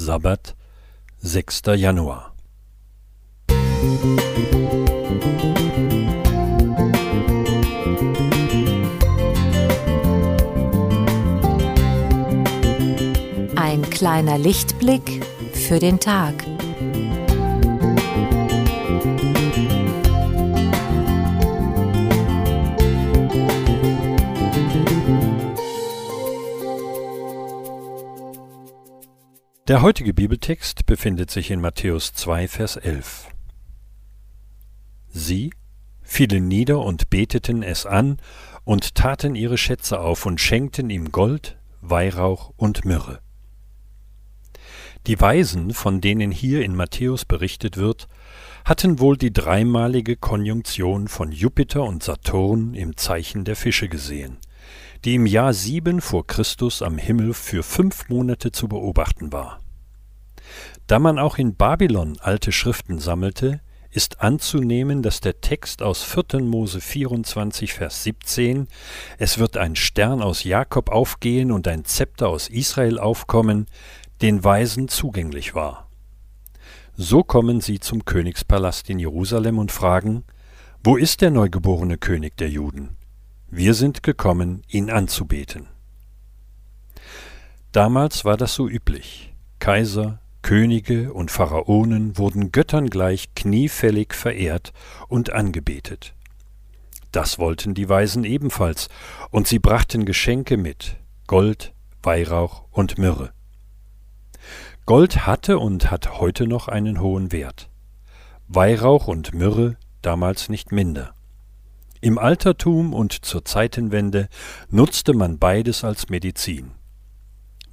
Sabbat, 6. Januar. Ein kleiner Lichtblick für den Tag. Der heutige Bibeltext befindet sich in Matthäus 2, Vers 11. Sie fielen nieder und beteten es an und taten ihre Schätze auf und schenkten ihm Gold, Weihrauch und Myrrhe. Die Weisen, von denen hier in Matthäus berichtet wird, hatten wohl die dreimalige Konjunktion von Jupiter und Saturn im Zeichen der Fische gesehen – die im Jahr sieben vor Christus am Himmel für fünf Monate zu beobachten war. Da man auch in Babylon alte Schriften sammelte, ist anzunehmen, dass der Text aus 4. Mose 24, Vers 17, es wird ein Stern aus Jakob aufgehen und ein Zepter aus Israel aufkommen, den Weisen zugänglich war. So kommen sie zum Königspalast in Jerusalem und fragen, wo ist der neugeborene König der Juden? Wir sind gekommen, ihn anzubeten. Damals war das so üblich. Kaiser, Könige und Pharaonen wurden Göttern gleich kniefällig verehrt und angebetet. Das wollten die Weisen ebenfalls, und sie brachten Geschenke mit Gold, Weihrauch und Myrrhe. Gold hatte und hat heute noch einen hohen Wert. Weihrauch und Myrrhe damals nicht minder. Im Altertum und zur Zeitenwende nutzte man beides als Medizin.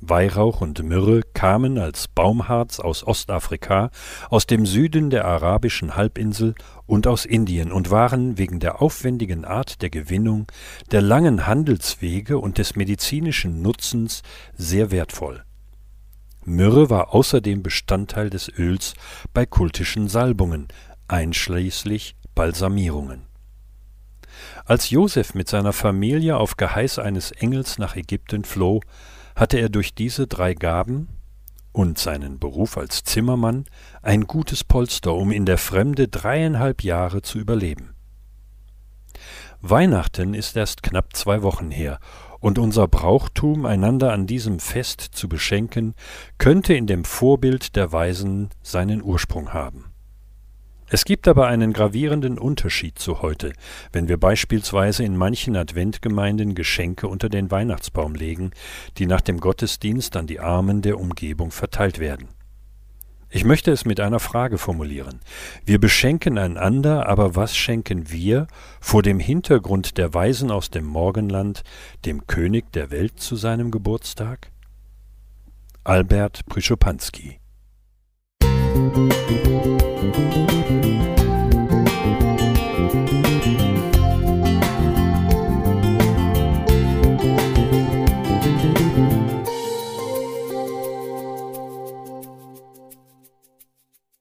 Weihrauch und Myrrhe kamen als Baumharz aus Ostafrika, aus dem Süden der arabischen Halbinsel und aus Indien und waren wegen der aufwendigen Art der Gewinnung, der langen Handelswege und des medizinischen Nutzens sehr wertvoll. Myrrhe war außerdem Bestandteil des Öls bei kultischen Salbungen, einschließlich Balsamierungen als Josef mit seiner Familie auf Geheiß eines Engels nach Ägypten floh, hatte er durch diese drei Gaben und seinen Beruf als Zimmermann ein gutes Polster, um in der Fremde dreieinhalb Jahre zu überleben. Weihnachten ist erst knapp zwei Wochen her, und unser Brauchtum, einander an diesem Fest zu beschenken, könnte in dem Vorbild der Weisen seinen Ursprung haben. Es gibt aber einen gravierenden Unterschied zu heute, wenn wir beispielsweise in manchen Adventgemeinden Geschenke unter den Weihnachtsbaum legen, die nach dem Gottesdienst an die Armen der Umgebung verteilt werden. Ich möchte es mit einer Frage formulieren. Wir beschenken einander, aber was schenken wir vor dem Hintergrund der Weisen aus dem Morgenland, dem König der Welt zu seinem Geburtstag? Albert Prischopanski Musik